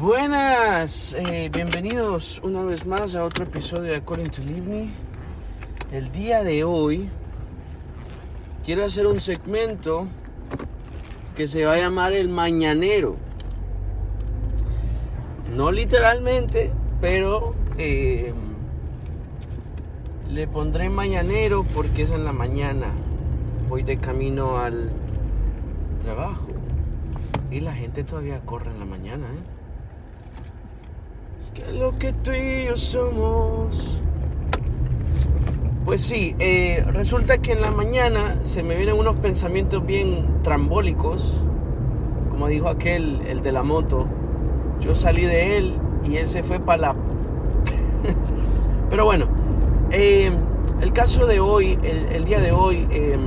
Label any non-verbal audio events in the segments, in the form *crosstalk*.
Buenas, eh, bienvenidos una vez más a otro episodio de According to Livni. El día de hoy quiero hacer un segmento que se va a llamar el mañanero. No literalmente, pero eh, le pondré mañanero porque es en la mañana. Voy de camino al trabajo. Y la gente todavía corre en la mañana, ¿eh? Que lo que tú y yo somos. Pues sí, eh, resulta que en la mañana se me vienen unos pensamientos bien trambólicos. Como dijo aquel, el de la moto. Yo salí de él y él se fue para la... *laughs* Pero bueno, eh, el caso de hoy, el, día de hoy, eh,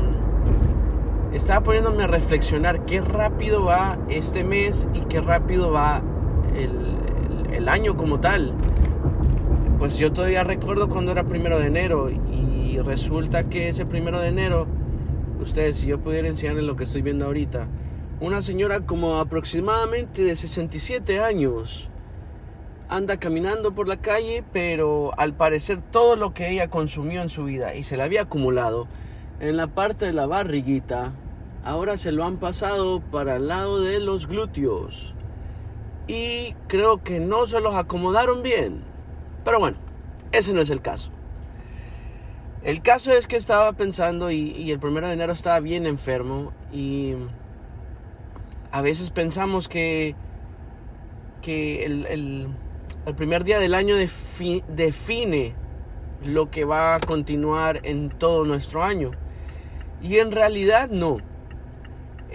estaba poniéndome a reflexionar qué rápido va este mes y qué rápido va el, el, año como tal. Pues yo todavía recuerdo cuando era primero de enero y resulta que ese primero de enero, ustedes, si yo pudiera enseñarles lo que estoy viendo ahorita, una señora como aproximadamente de 67 años anda caminando por la calle, pero al parecer todo lo que ella consumió en su vida y se le había acumulado en la parte de la barriguita, ahora se lo han pasado para el lado de los glúteos. Y creo que no se los acomodaron bien. Pero bueno, ese no es el caso. El caso es que estaba pensando y, el primero de enero estaba bien enfermo y a veces pensamos que, que el, el, primer día del año defi, define lo que va a continuar en todo nuestro año. Y en realidad no.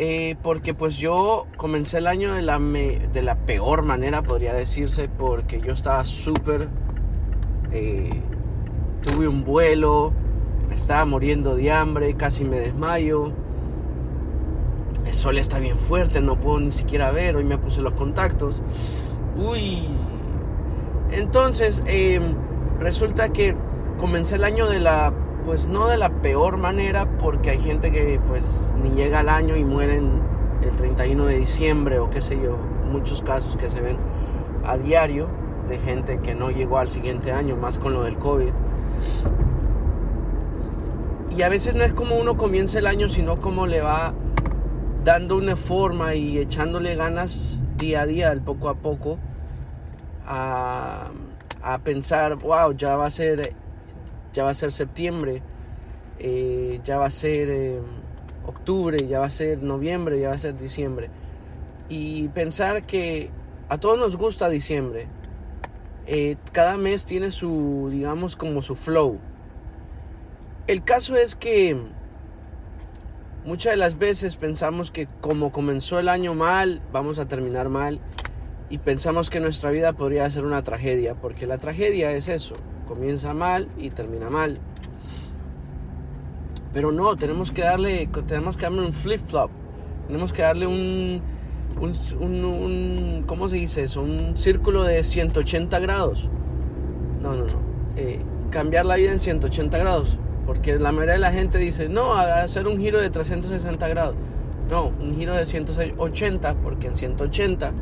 Eh, porque pues yo comencé el año de la, de la peor manera, podría decirse, porque yo estaba súper... Eh, tuve un vuelo, me estaba muriendo de hambre, casi me desmayo. El sol está bien fuerte, no puedo ni siquiera ver, hoy me puse los contactos. Uy. Entonces, eh, resulta que comencé el año de la pues no de la peor manera porque hay gente que pues ni llega al año y mueren el 31 de diciembre o qué sé yo, muchos casos que se ven a diario de gente que no llegó al siguiente año, más con lo del COVID. Y a veces no es como uno comienza el año, sino como le va dando una forma y echándole ganas día a día, poco a poco, a, a pensar, wow, ya va a ser ya va a ser septiembre, eh, ya va a ser eh, octubre, ya va a ser noviembre, ya va a ser diciembre. Y pensar que a todos nos gusta diciembre. Eh, cada mes tiene su, digamos, como su flow. El caso es que muchas de las veces pensamos que como comenzó el año mal, vamos a terminar mal. Y pensamos que nuestra vida podría ser una tragedia, porque la tragedia es eso, comienza mal y termina mal. Pero no, tenemos que darle, tenemos que darle un flip-flop. Tenemos que darle un, un, ¿cómo se dice eso? Un círculo de 180 grados. No, no, no. Eh, cambiar la vida en 180 grados. Porque la mayoría de la gente dice, no, hacer un giro de 360 grados. No, un giro de 180, porque en 180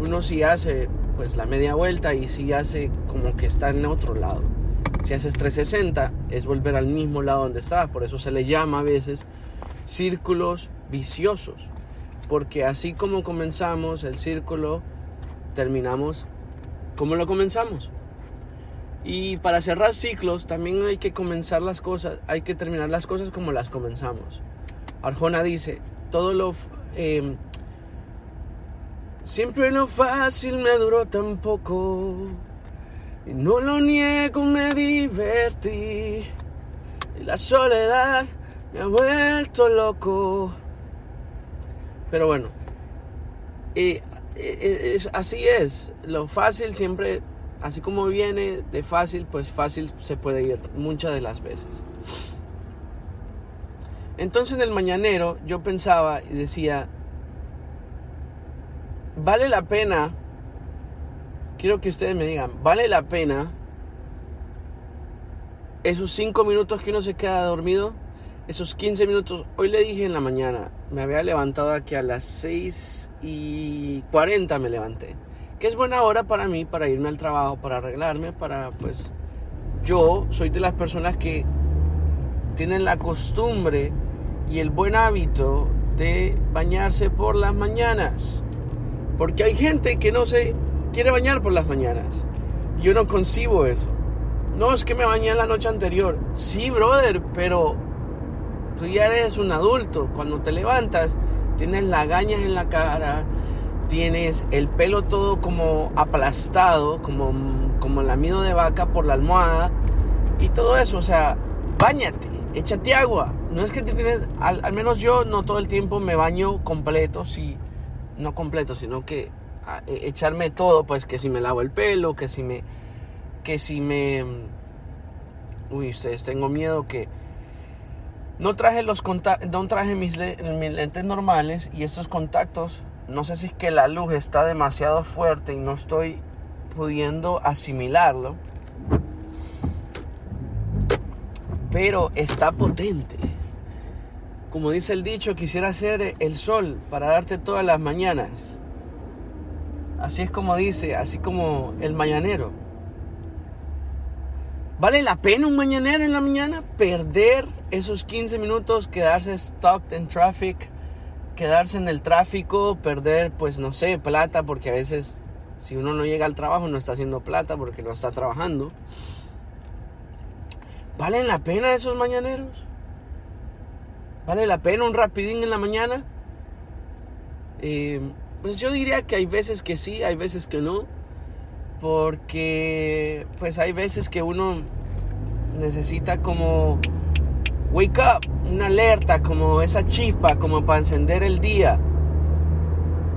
uno sí hace pues la media vuelta y si hace como que está en otro lado. Si haces 360 es volver al mismo lado donde estabas, por eso se le llama a veces círculos viciosos, porque así como comenzamos el círculo, terminamos como lo comenzamos. Y para cerrar ciclos también hay que comenzar las cosas, hay que terminar las cosas como las comenzamos. Arjona dice, todo lo... Eh, Siempre lo fácil me duró tan poco. Y no lo niego, me divertí. Y la soledad me ha vuelto loco. Pero bueno, y, así es. Lo fácil siempre, así como viene de fácil, pues fácil se puede ir muchas de las veces. Entonces en el mañanero yo pensaba y decía, vale la pena, quiero que ustedes me digan, vale la pena esos 5 minutos que uno se queda dormido, esos 15 minutos, hoy le dije en la mañana, me había levantado aquí a las 6 y 40 me levanté. que es buena hora para mí, para irme al trabajo, para arreglarme, para pues yo soy de las personas que tienen la costumbre y el buen hábito de bañarse por las mañanas. Porque hay gente que no se quiere bañar por las mañanas. Yo no concibo eso. No es que me bañé la noche anterior. Sí, brother, pero tú ya eres un adulto. Cuando te levantas, tienes lagañas en la cara, tienes el pelo todo como aplastado, como, como lamido de vaca por la almohada y todo eso. O sea, bañate, échate agua. No es que te tienes, al, menos yo no todo el tiempo me baño completo, sí, no completo, sino que e, echarme todo, pues que si me lavo el pelo, que si me, que si me, uy, ustedes tengo miedo que no traje los no traje mis, mis lentes normales y esos contactos no sé si es que la luz está demasiado fuerte y no estoy pudiendo asimilarlo. Pero está potente. Como dice el dicho, quisiera ser el sol para darte todas las mañanas. Así es como dice, así como el mañanero. ¿Vale la pena un mañanero en la mañana? Perder esos 15 minutos, quedarse stuck en traffic quedarse en el tráfico, perder, pues no sé, plata, porque a veces si uno no llega al trabajo no está haciendo plata porque no está trabajando. ¿Valen la pena esos mañaneros? ¿Vale la pena un rapidín en la mañana? Eh, pues yo diría que hay veces que sí, hay veces que no. Porque pues hay veces que uno necesita como wake up, una alerta, como esa chispa, como para encender el día.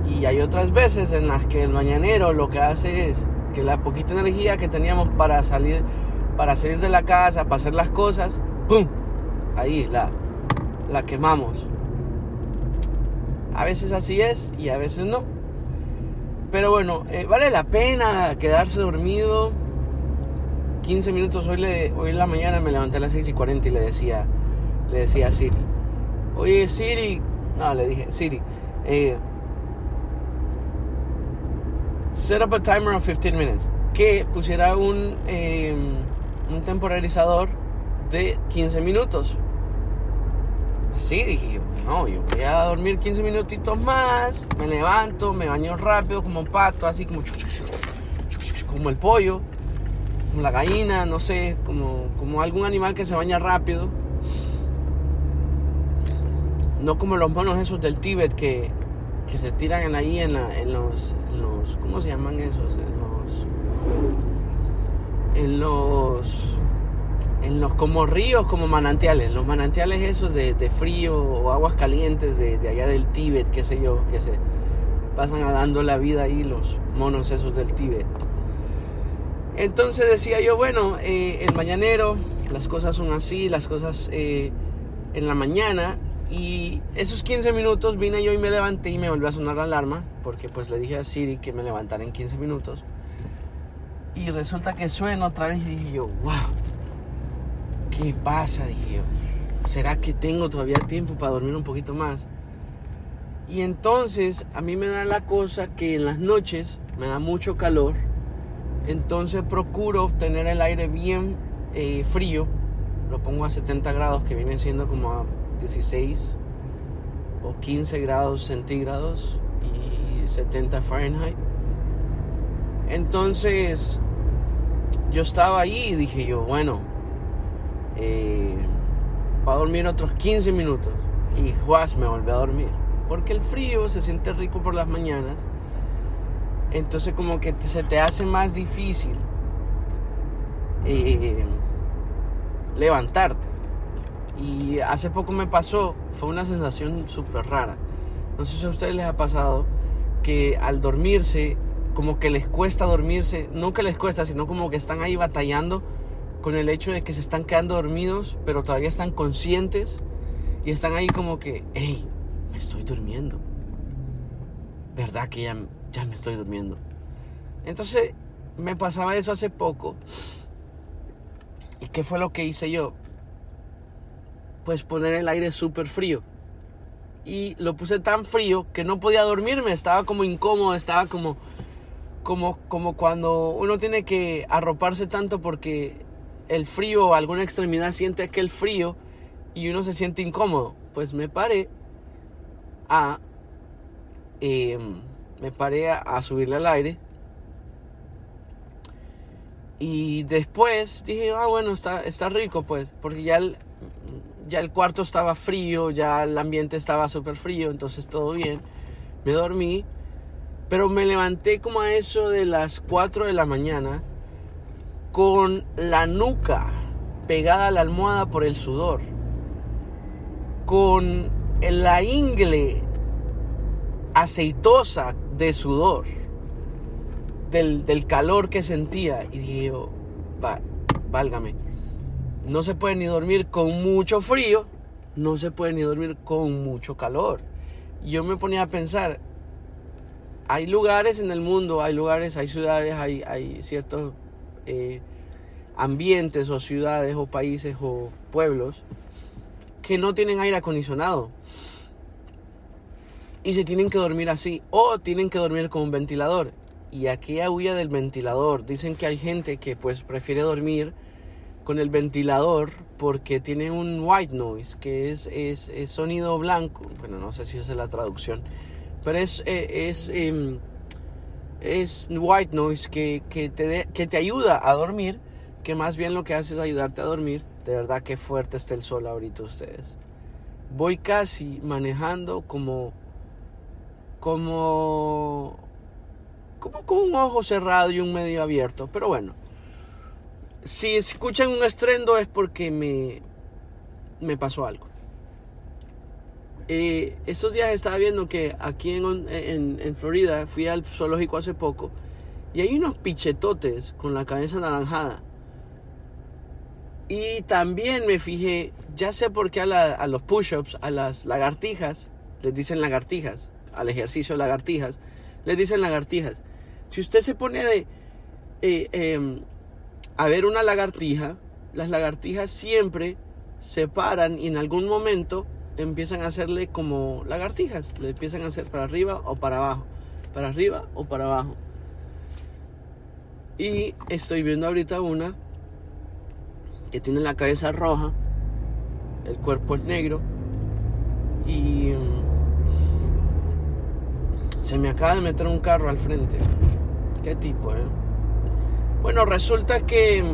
Y hay otras veces en las que el mañanero lo que hace es que la poquita energía que teníamos para salir, para salir de la casa, para hacer las cosas, ¡pum! Ahí la, la quemamos. A veces así es y a veces no. Pero bueno, eh, vale la pena quedarse dormido. 15 minutos hoy, le, hoy en la mañana me levanté a las 6 y 40 y le decía, le decía a Siri, oye Siri, no, le dije, Siri, eh, set up a timer of 15 minutes, que pusiera un, em, un temporalizador de 15 minutos. Así dije yo, no, yo voy a dormir 15 minutitos más, me levanto, me baño rápido como un pato, así como, como el pollo, como la gallina, no sé, como, como algún animal que se baña rápido no como los monos esos del Tíbet que, se tiran ahí en, en, los, los, ¿Cómo se llaman esos? En los. En los. En los como ríos, como manantiales. Los manantiales esos de, frío o aguas calientes de, allá del Tíbet, qué sé yo, que se pasan dando la vida ahí los monos esos del Tíbet. Entonces decía yo, bueno, eh, el mañanero, las cosas son así, las cosas eh, en la mañana y esos 15 minutos vine yo y me levanté y me volvió a sonar la alarma, porque pues le dije a Siri que me levantara en 15 minutos. Y resulta que suena otra vez y dije yo, wow, ¿qué pasa? Dije yo, ¿será que tengo todavía tiempo para dormir un poquito más? Y entonces a mí me da la cosa que en las noches me da mucho calor, entonces procuro tener el aire bien eh, frío, lo pongo a 70 grados, que viene siendo como a 16 o 15 grados centígrados y 70 Fahrenheit. Entonces yo estaba ahí y dije yo, bueno, eh, a dormir otros 15 minutos. Y Juas me volví a dormir. Porque el frío se siente rico por las mañanas. Entonces como que se te hace más difícil eh, levantarte. Y hace poco me pasó, fue una sensación súper rara. No sé si a ustedes les ha pasado que al dormirse, como que les cuesta dormirse, no que les cuesta, sino como que están ahí batallando con el hecho de que se están quedando dormidos, pero todavía están conscientes y están ahí como que, hey, me estoy durmiendo. ¿Verdad que ya, ya me estoy durmiendo? Entonces me pasaba eso hace poco. ¿Y qué fue lo que hice yo? pues poner el aire súper frío. Y lo puse tan frío que no podía dormirme, estaba como incómodo, estaba como, como, como cuando uno tiene que arroparse tanto porque el frío o alguna extremidad siente aquel frío y uno se siente incómodo. Pues me paré a... Em, me paré a, subirle al aire. Y después dije, ah, bueno, está, está rico, pues, porque ya el, ya el cuarto estaba frío, ya el ambiente estaba súper frío, entonces todo bien. Me dormí, pero me levanté como a eso de las 4 de la mañana con la nuca pegada a la almohada por el sudor, con la ingle aceitosa de sudor, del, calor que sentía. Y dije, va, válgame, no se puede ni dormir con mucho frío, no se puede ni dormir con mucho calor. Y yo me ponía a pensar, hay lugares en el mundo, hay lugares, hay ciudades, hay, hay ciertos eh, ambientes o ciudades o países o pueblos que no tienen aire acondicionado y se tienen que dormir así o tienen que dormir con un ventilador. Y aquí huya del ventilador. Dicen que hay gente que pues prefiere dormir con el ventilador porque tiene un white noise, que es, es, sonido blanco. Bueno, no sé si es la traducción, pero es, eh, es, em, es, white noise que, que, te que te ayuda a dormir, que más bien lo que hace es ayudarte a dormir. De verdad que fuerte está el sol ahorita ustedes. Voy casi manejando como como, como con un ojo cerrado y un medio abierto. Pero bueno, si escuchan un estrendo es porque me, me pasó algo. Estos días estaba viendo que aquí en, Florida fui al zoológico hace poco y hay unos pichetotes con la cabeza anaranjada. Y también me fijé, ya sé por qué a, los push-ups, a las lagartijas, les dicen lagartijas al ejercicio lagartijas, les dicen lagartijas. Si usted se pone de, eh, em, a ver una lagartija, las lagartijas siempre se paran y en algún momento empiezan a hacerle como lagartijas, le empiezan a hacer para arriba o para abajo, para arriba o para abajo. Y estoy viendo ahorita una que tiene la cabeza roja, el cuerpo es negro y em, se me acaba de meter un carro al frente. ¿Qué tipo, eh? Bueno, resulta que,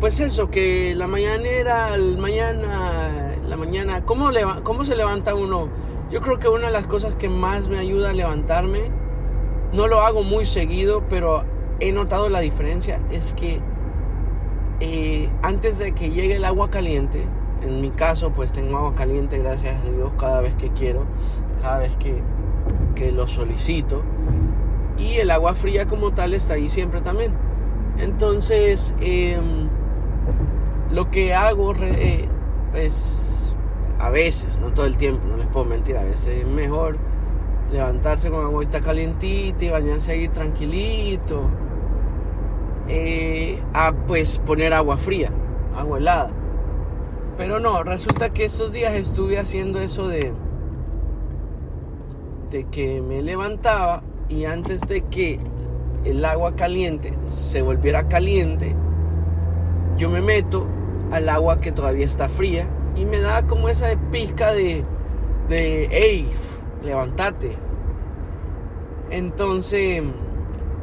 pues eso, que la mañanera, el mañana, la mañana, ¿cómo, ¿cómo se levanta uno? Yo creo que una de las cosas que más me ayuda a levantarme, no lo hago muy seguido, pero he notado la diferencia, es que eh, antes de que llegue el agua caliente, en mi caso pues tengo agua caliente gracias a Dios cada vez que quiero, cada vez que, que lo solicito y el agua fría como tal está ahí siempre también. Entonces, em, lo que hago eh, es a veces, no todo el tiempo, no les puedo mentir, a veces es mejor levantarse con agüita calientita y bañarse ahí tranquilito. Eh, a pues poner agua fría, agua helada. Pero no, resulta que estos días estuve haciendo eso de de que me levantaba y antes de que el agua caliente se volviera caliente, yo me meto al agua que todavía está fría y me da como esa pizca de, de hey, levántate. Entonces,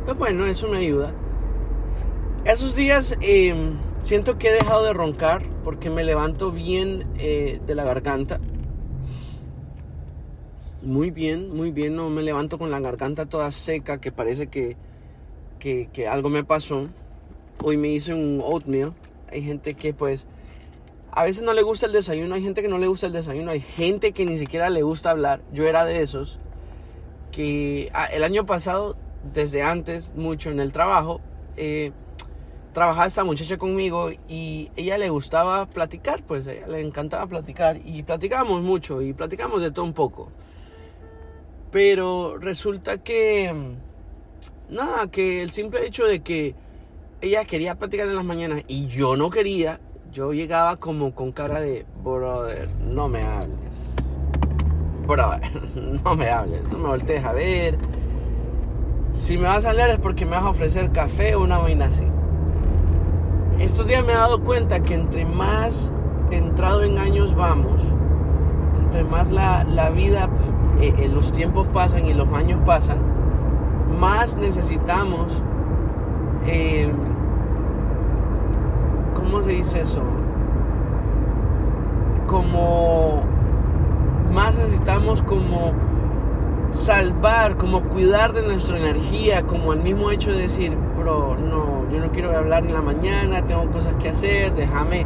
pues bueno, eso me ayuda. Esos días em, siento que he dejado de roncar porque me levanto bien eh, de la garganta. Muy bien, muy bien. No me levanto con la garganta toda seca, que parece que, que, algo me pasó. Hoy me hice un oatmeal. Hay gente que pues a veces no le gusta el desayuno, hay gente que no le gusta el desayuno, hay gente que ni siquiera le gusta hablar. Yo era de esos que ah, el año pasado, desde antes, mucho en el trabajo, eh, trabajaba esta muchacha conmigo y ella le gustaba platicar, pues a ella le encantaba platicar y platicamos mucho y platicamos de todo un poco. Pero resulta que, nada, que el simple hecho de que ella quería platicar en las mañanas y yo no quería, yo llegaba como con cara de, brother, no me hables. Brother, *laughs* no me hables, no me voltees a ver. si me vas a leer es porque me vas a ofrecer café o una vaina así. Estos días me he dado cuenta que entre más entrado en años vamos, entre más la, vida, eh, eh, los tiempos pasan y los años pasan, más necesitamos, eh, ¿cómo se dice eso? Como, más necesitamos como salvar, como cuidar de nuestra energía, como el mismo hecho de decir, bro, no, yo no quiero hablar en la mañana, tengo cosas que hacer, déjame,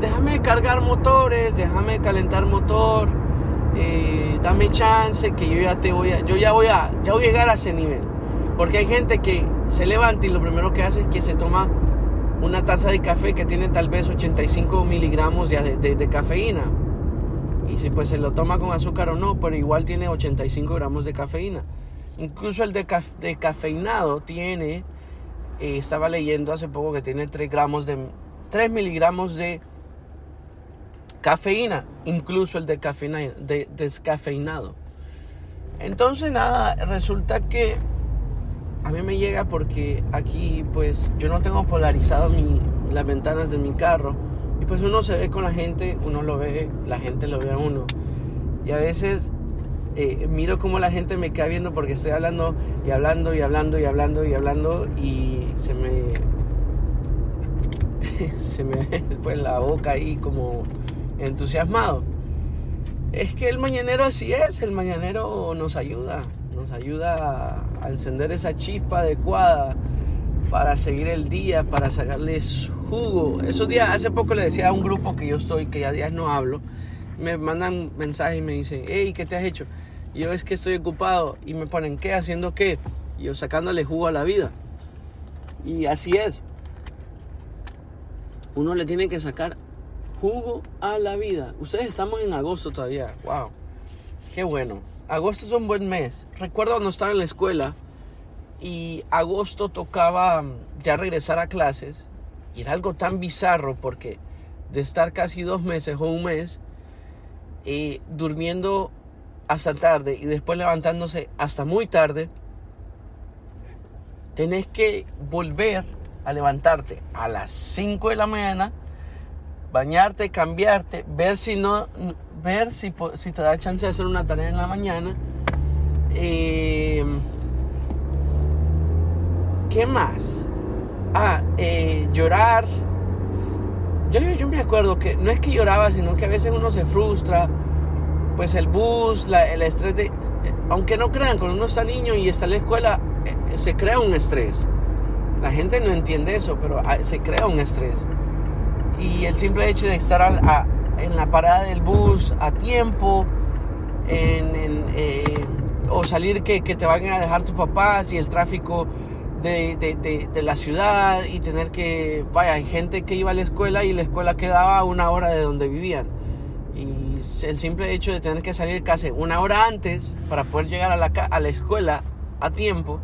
déjame cargar motores, déjame calentar motor, eh, dame chance que yo ya te voy a, yo ya voy a, ya voy a llegar a ese nivel. Porque hay gente que se levanta y lo primero que hace es que se toma una taza de café que tiene tal vez 85 miligramos de, de cafeína y si pues se lo toma con azúcar o no, pero igual tiene 85 gramos de cafeína. Incluso el de, cafeinado tiene, eh, estaba leyendo hace poco que tiene 3 gramos de 3 miligramos de cafeína, incluso el de descafeinado. Entonces nada, resulta que a mí me llega porque aquí pues yo no tengo polarizado las ventanas de mi carro y pues uno se ve con la gente, uno lo ve, la gente lo ve a uno. Y a veces eh, miro cómo la gente me queda viendo porque estoy hablando y hablando y hablando y hablando y hablando y se me *laughs* se me pues la boca ahí como entusiasmado. Es que el mañanero así es, el mañanero nos ayuda, nos ayuda a encender esa chispa adecuada para seguir el día, para sacarles jugo. Esos días, hace poco le decía a un grupo que yo estoy, que ya días no hablo, me mandan mensajes y me dicen, hey, ¿qué te has hecho? Yo es que estoy ocupado y me ponen, ¿qué? ¿Haciendo qué? Y yo sacándole jugo a la vida. Y así es. Uno le tiene que sacar jugo a la vida. Ustedes estamos en agosto todavía. Wow. Qué bueno. Agosto es un buen mes. Recuerdo cuando estaba en la escuela y agosto tocaba ya regresar a clases y era algo tan bizarro porque de estar casi dos meses o un mes eh, durmiendo hasta tarde y después levantándose hasta muy tarde, tenés que volver a levantarte a las 5 de la mañana, bañarte, cambiarte, ver si no, ver si, si te da chance de hacer una tarea en la mañana. Eh, ¿Qué más? Ah, eh, llorar. Yo, yo, me acuerdo que no es que lloraba, sino que a veces uno se frustra. Pues el bus, el estrés de... Aunque no crean, cuando uno está niño y está en la escuela, eh, se crea un estrés. La gente no entiende eso, pero ah, se crea un estrés. Y el simple hecho de estar en la parada del bus a tiempo, en, eh, o salir que, que te vayan a dejar tus papás y el tráfico de, la ciudad y tener que, vaya, hay gente que iba a la escuela y la escuela quedaba a una hora de donde vivían. Y el simple hecho de tener que salir casi una hora antes para poder llegar a la, a la escuela a tiempo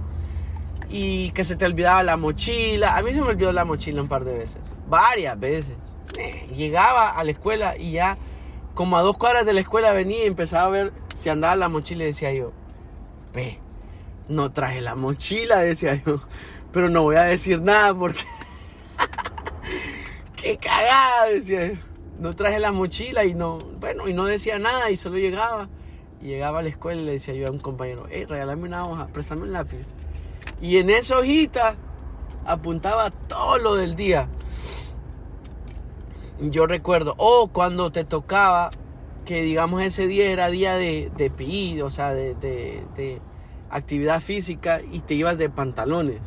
y que se te olvidaba la mochila. A mí se me olvidó la mochila un par de veces, varias veces. Eh, llegaba a la escuela y ya como a dos cuadras de la escuela venía y empezaba a ver si andaba la mochila y decía yo, ve, no traje la mochila, decía yo. Pero no voy a decir nada porque... *laughs* ¡Qué cagada! Decía yo. No traje la mochila y no... Bueno, y no decía nada y solo llegaba. Y llegaba a la escuela y le decía yo a un compañero, hey, regálame una hoja, préstame un lápiz. Y en esa hojita apuntaba todo lo del día. Yo recuerdo, o cuando te tocaba, que digamos ese día era día de, de PI, o sea, de, de actividad física y te ibas de pantalones.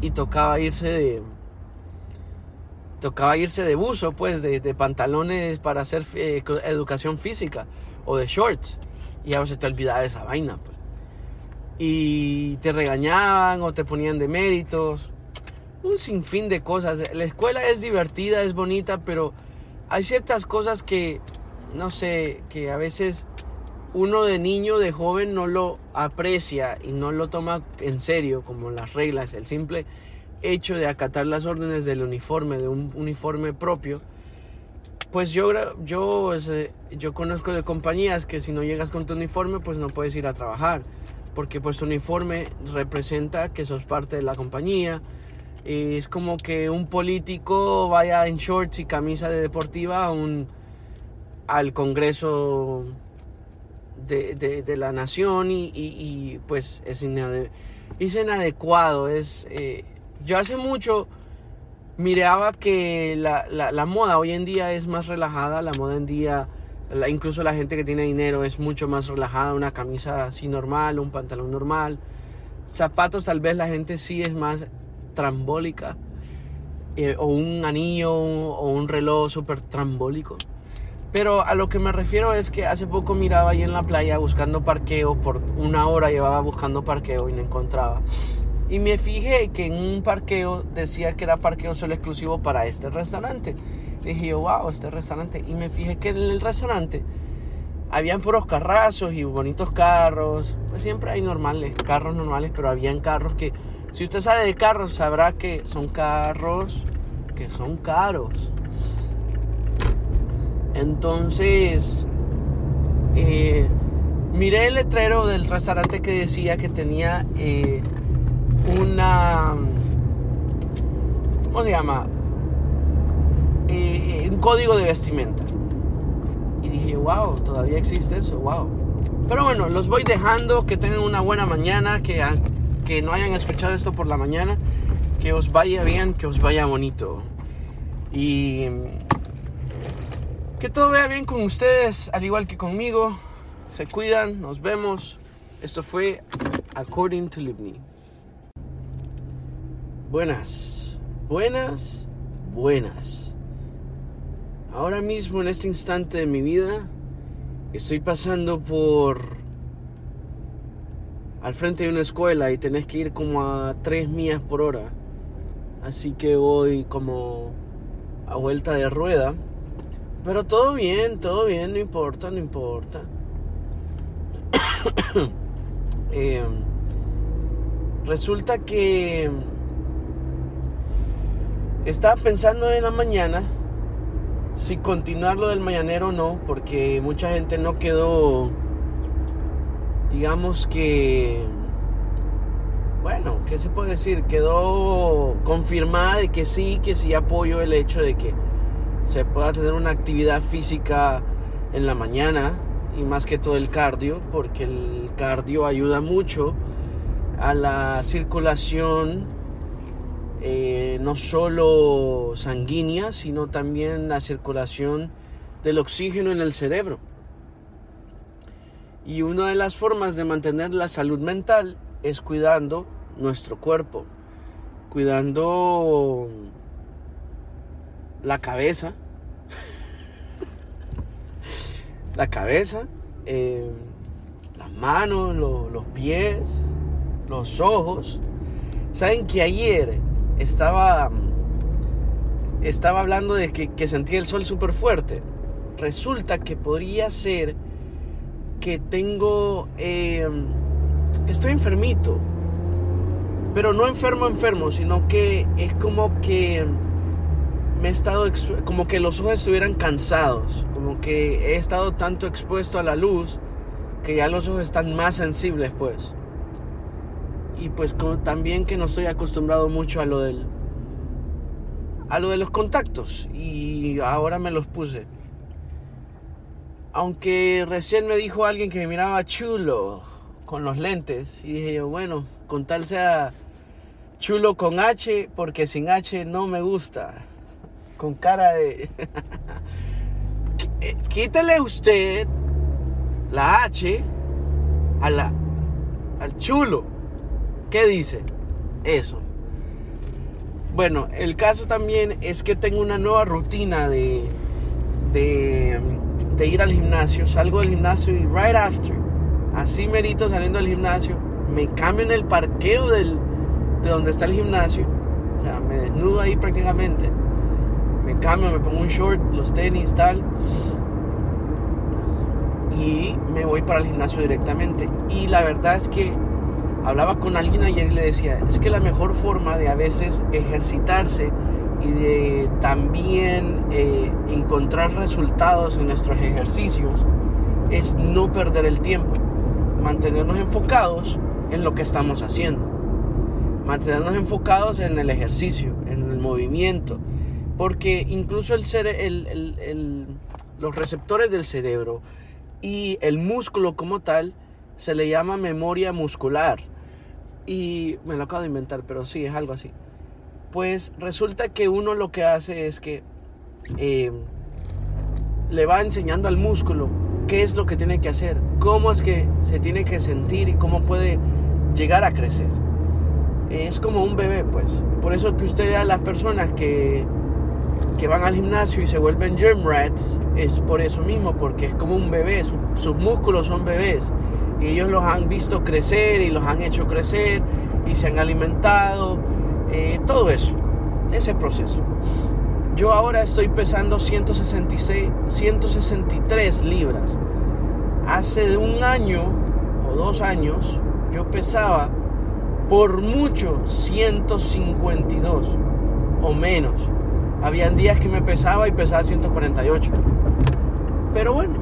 Y tocaba irse de. Tocaba irse de buzo, pues, de, pantalones para hacer eh, educación física o de shorts. Y a veces te olvidaba esa vaina. Y te regañaban o te ponían de méritos. Un sinfín de cosas. La escuela es divertida, es bonita, pero hay ciertas cosas que, no sé, que a veces uno de niño, de joven, no lo aprecia y no lo toma en serio como las reglas, el simple hecho de acatar las órdenes del uniforme, de un uniforme propio, pues yo, yo, yo conozco de compañías que si no llegas con tu uniforme, pues no puedes ir a trabajar. Porque pues tu uniforme representa que sos parte de la compañía. Es como que un político vaya en shorts y camisa de deportiva a un, al Congreso de, la Nación y, pues es, inadecuado. Es, eh, yo hace mucho miraba que la, moda hoy en día es más relajada, la moda en día, incluso la gente que tiene dinero es mucho más relajada, una camisa así normal, un pantalón normal. Zapatos tal vez la gente sí es más trambólica, eh, o un anillo o un reloj súper trambólico. Pero a lo que me refiero es que hace poco miraba ahí en la playa buscando parqueo, por una hora llevaba buscando parqueo y no encontraba. Y me fijé que en un parqueo decía que era parqueo solo exclusivo para este restaurante. Dije yo, wow, este restaurante. Y me fijé que en el restaurante habían puros carrazos y bonitos carros. Pues siempre hay normales, carros normales, pero habían carros que, si usted sabe de carros, sabrá que son carros que son caros. Entonces, eh, miré el letrero del restaurante que decía que tenía eh, una... ¿Cómo se llama? Eh, un código de vestimenta. Y dije, wow, todavía existe eso, wow. Pero bueno, los voy dejando, que tengan una buena mañana, que, que no hayan escuchado esto por la mañana, que os vaya bien, que os vaya bonito. Y que todo vaya bien con ustedes, al igual que conmigo. Se cuidan, nos vemos. Esto fue According to Livni. Buenas, buenas, buenas. Ahora mismo, en este instante de mi vida, estoy pasando por al frente de una escuela y tenés que ir como a 3 millas por hora. Así que voy como a vuelta de rueda. Pero todo bien, todo bien, no importa, no importa. *coughs* Eh, resulta que estaba pensando en la mañana si continuar lo del mañanero o no, porque mucha gente no quedó, digamos que, bueno, ¿qué se puede decir? Quedó confirmada de que sí, que sí apoyo el hecho de que se pueda tener una actividad física en la mañana y más que todo el cardio, porque el cardio ayuda mucho a la circulación eh, no solo sanguínea, sino también la circulación del oxígeno en el cerebro. Y una de las formas de mantener la salud mental es cuidando nuestro cuerpo, cuidando la cabeza, *laughs* la cabeza, eh, las manos, los pies, los ojos. Saben que ayer estaba, estaba hablando de que, sentía el sol súper fuerte. Resulta que podría ser que tengo, em, estoy enfermito, pero no enfermo enfermo, sino que es como que me he estado, como que los ojos estuvieran cansados, como que he estado tanto expuesto a la luz que ya los ojos están más sensibles pues y pues también que no estoy acostumbrado mucho a lo del a lo de los contactos y ahora me los puse. Aunque recién me dijo alguien que me miraba chulo con los lentes y dije yo bueno con tal sea chulo con H porque sin H no me gusta con cara de *laughs* quítele usted la H a la, al chulo ¿Qué dice? Eso. Bueno, el caso también es que tengo una nueva rutina de, de, ir al gimnasio. Salgo del gimnasio y right after, así merito saliendo del gimnasio, me cambio en el parqueo del, de donde está el gimnasio. O sea, me desnudo ahí prácticamente. Me cambio, me pongo un short, los tenis, tal. Y me voy para el gimnasio directamente. Y la verdad es que hablaba con alguien ayer y le decía, es que la mejor forma de a veces ejercitarse y de también eh, encontrar resultados en nuestros ejercicios es no perder el tiempo, mantenernos enfocados en lo que estamos haciendo. Mantenernos enfocados en el ejercicio, en el movimiento, porque incluso el, el, los receptores del cerebro y el músculo como tal se le llama memoria muscular. Y me lo acabo de inventar, pero sí, es algo así. Pues resulta que uno lo que hace es que eh, le va enseñando al músculo qué es lo que tiene que hacer, cómo es que se tiene que sentir y cómo puede llegar a crecer. Es como un bebé, pues. Por eso que usted vea a las personas que, que van al gimnasio y se vuelven gym rats, es por eso mismo, porque es como un bebé, sus músculos son bebés. Y ellos los han visto crecer y los han hecho crecer y se han alimentado, eh, todo eso, ese proceso. Yo ahora estoy pesando 166, 163 libras. Hace un año o dos años yo pesaba por mucho 152 o menos. Habían días que me pesaba y pesaba 148. Pero bueno,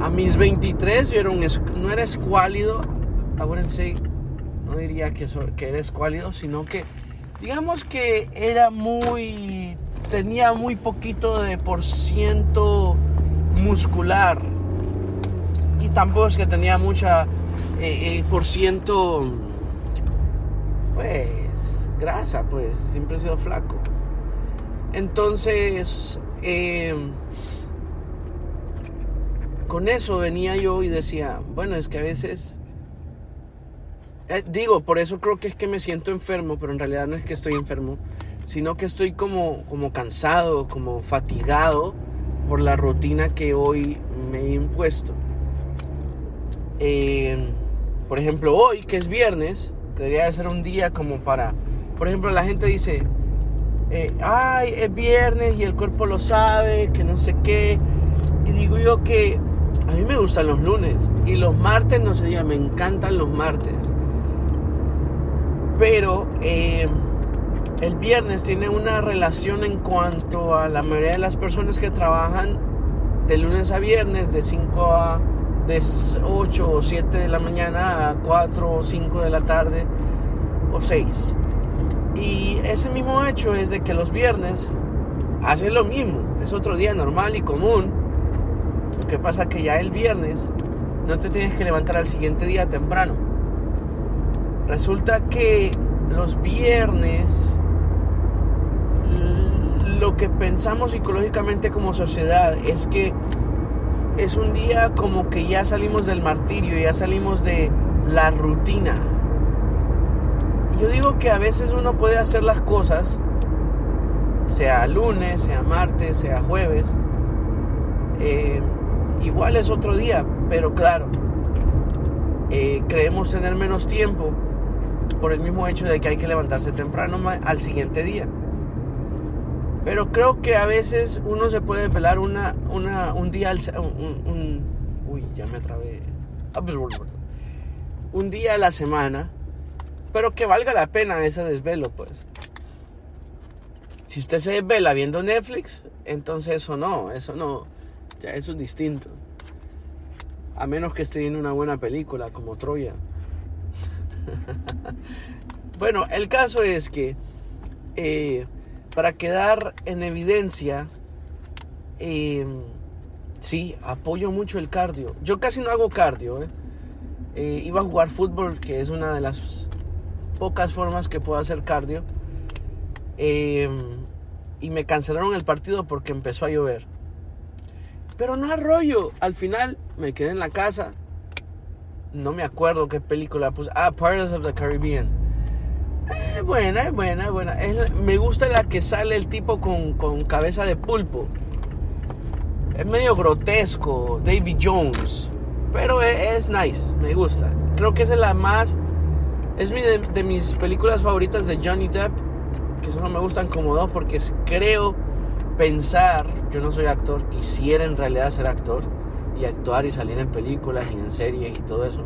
a mis 23 yo era un, no era escuálido. Acuérdense, no diría que, que era escuálido, sino que digamos que era muy tenía muy poquito de por ciento muscular y tampoco es que tenía mucha eh, eh, por ciento pues grasa pues siempre he sido flaco entonces eh, con eso venía yo y decía bueno es que a veces digo por eso creo que es que me siento enfermo pero en realidad no es que estoy enfermo sino que estoy como, como cansado, como fatigado por la rutina que hoy me he impuesto. Eh, por ejemplo, hoy que es viernes, debería ser un día como para, por ejemplo, la gente dice, eh, ay, es viernes y el cuerpo lo sabe, que no sé qué. Y digo yo que a mí me gustan los lunes y los martes, no sé, me encantan los martes. Pero eh, el viernes tiene una relación en cuanto a la mayoría de las personas que trabajan de lunes a viernes, de 5 a de 8 o 7 de la mañana a 4 o 5 de la tarde o 6. Y ese mismo hecho es de que los viernes hacen lo mismo, es otro día normal y común. Que pasa que ya el viernes no te tienes que levantar al siguiente día temprano. Resulta que los viernes lo que pensamos psicológicamente como sociedad es que es un día como que ya salimos del martirio, ya salimos de la rutina. Yo digo que a veces uno puede hacer las cosas, sea lunes, sea martes, sea jueves, eh, igual es otro día, pero claro, eh, creemos tener menos tiempo por el mismo hecho de que hay que levantarse temprano al siguiente día. Pero creo que a veces uno se puede pelar una, un día al, un, uy, ya me trabé. Ah, un día a la semana, pero que valga la pena ese desvelo, pues. Si usted se desvela viendo Netflix, entonces eso no, eso no, ya eso es distinto. A menos que esté viendo una buena película como Troya. *laughs* bueno, el caso es que eh, para quedar en evidencia, eh, sí, apoyo mucho el cardio. Yo casi no hago cardio. Eh, iba a jugar fútbol, que es una de las pocas formas que puedo hacer cardio. y me cancelaron el partido porque empezó a llover. Pero no arroyo. Al final me quedé en la casa. No me acuerdo qué película puse. Ah, Pirates of the Caribbean. Es buena, es buena, es buena. me gusta la que sale el tipo con, cabeza de pulpo. Es medio grotesco, David Jones. Pero es, nice, me gusta. Creo que es la más. Es mi, de, mis películas favoritas de Johnny Depp. Que solo me gustan como dos porque creo pensar. Yo no soy actor, quisiera en realidad ser actor. Y actuar y salir en películas y en series y todo eso.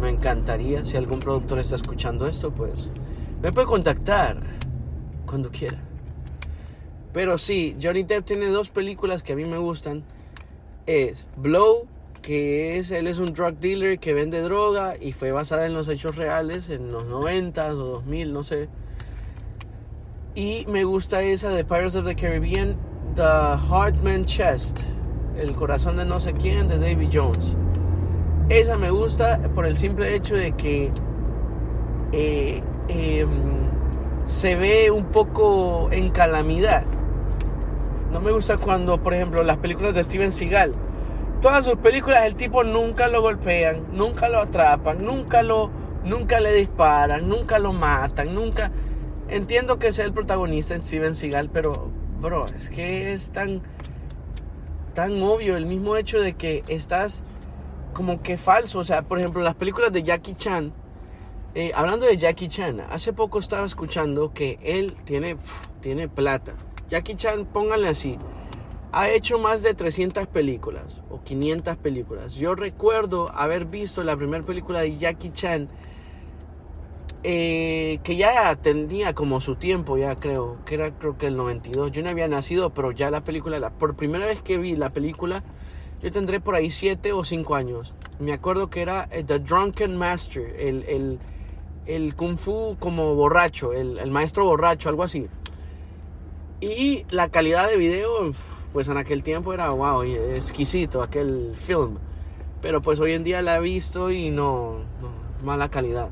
Me encantaría. Si algún productor está escuchando esto, pues me puede contactar cuando quiera. Pero sí, Johnny Depp tiene dos películas que a mí me gustan. Es Blow que es, él es un drug dealer que vende droga y fue basada en los hechos reales en los 90 o 2000, no sé. Y me gusta esa de Pirates of the Caribbean, The Heartman Chest, el corazón de no sé quién, de David Jones. Esa me gusta por el simple hecho de que eh, em, se ve un poco en calamidad. No me gusta cuando, por ejemplo, las películas de Steven Seagal todas sus películas el tipo nunca lo golpean, nunca lo atrapan, nunca lo nunca le disparan, nunca lo matan, nunca entiendo que sea el protagonista en Steven Seagal, pero bro, es que es tan tan obvio el mismo hecho de que estás como que falso, o sea, por ejemplo, las películas de Jackie Chan eh, hablando de Jackie Chan, hace poco estaba escuchando que él tiene, tiene plata. Jackie Chan, pónganle así, ha hecho más de 300 películas o 500 películas. Yo recuerdo haber visto la primera película de Jackie Chan eh, que ya tenía como su tiempo, ya creo, que era creo que el 92. Yo no había nacido, pero ya la película, la, por primera vez que vi la película, yo tendré por ahí 7 o 5 años. Me acuerdo que era eh, The Drunken Master, el, el, el kung fu como borracho, el, el maestro borracho, algo así. Y la calidad de video pues en aquel tiempo era wow, exquisito aquel film. Pero pues hoy en día la he visto y no, mala calidad.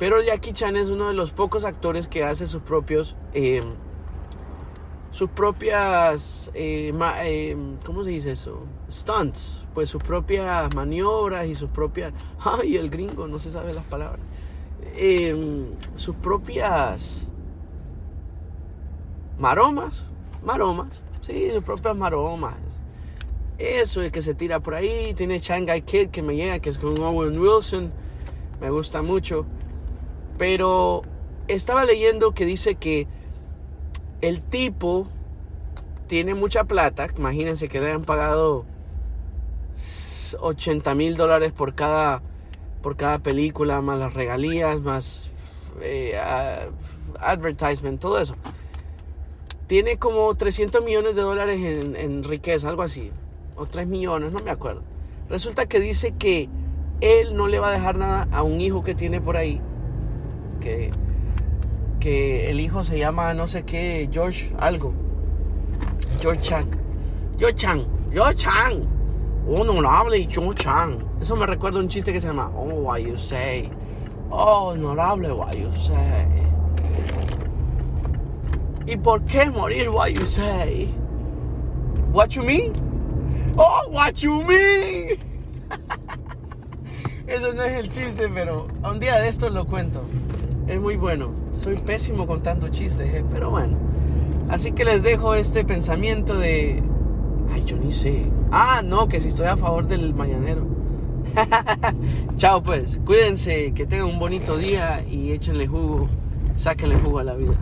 Pero Jackie Chan es uno de los pocos actores que hace sus propios, em, sus propias, eh, em, ¿cómo se dice eso? Stunts, pues sus propias maniobras y sus propias, *laughs* ay, el gringo, no se sabe las palabras, em, sus propias maromas, maromas, Sí, sus propias maromas. Eso es que se tira por ahí. Tiene Shanghai Kid que me llega, que es con Owen Wilson. Me gusta mucho. Pero estaba leyendo que dice que el tipo tiene mucha plata. Imagínense que le han pagado 80 mil dólares por cada, por cada película, más las regalías, más eh, advertisement, todo eso tiene como 300 millones de dólares en, riqueza, algo así. O 3 millones, no me acuerdo. Resulta que dice que él no le va a dejar nada a un hijo que tiene por ahí. Que, que el hijo se llama no sé qué, George algo. George Chang. George Chang. George Chang. Honorable George Chang. Eso me recuerda un chiste que se llama Oh, why you say. Oh, honorable, why you say. ¿Y por qué morir? What you say? What you mean? Oh, what you mean? *laughs* Eso no es el chiste, pero un día de esto lo cuento. Es muy bueno. Soy pésimo contando chistes, eh, pero bueno. Así que les dejo este pensamiento de... Ay, yo ni sé. Ah, no, que si estoy a favor del mañanero. *laughs* Chao pues, cuídense, que tengan un bonito día y échenle jugo, sáquenle jugo a la vida.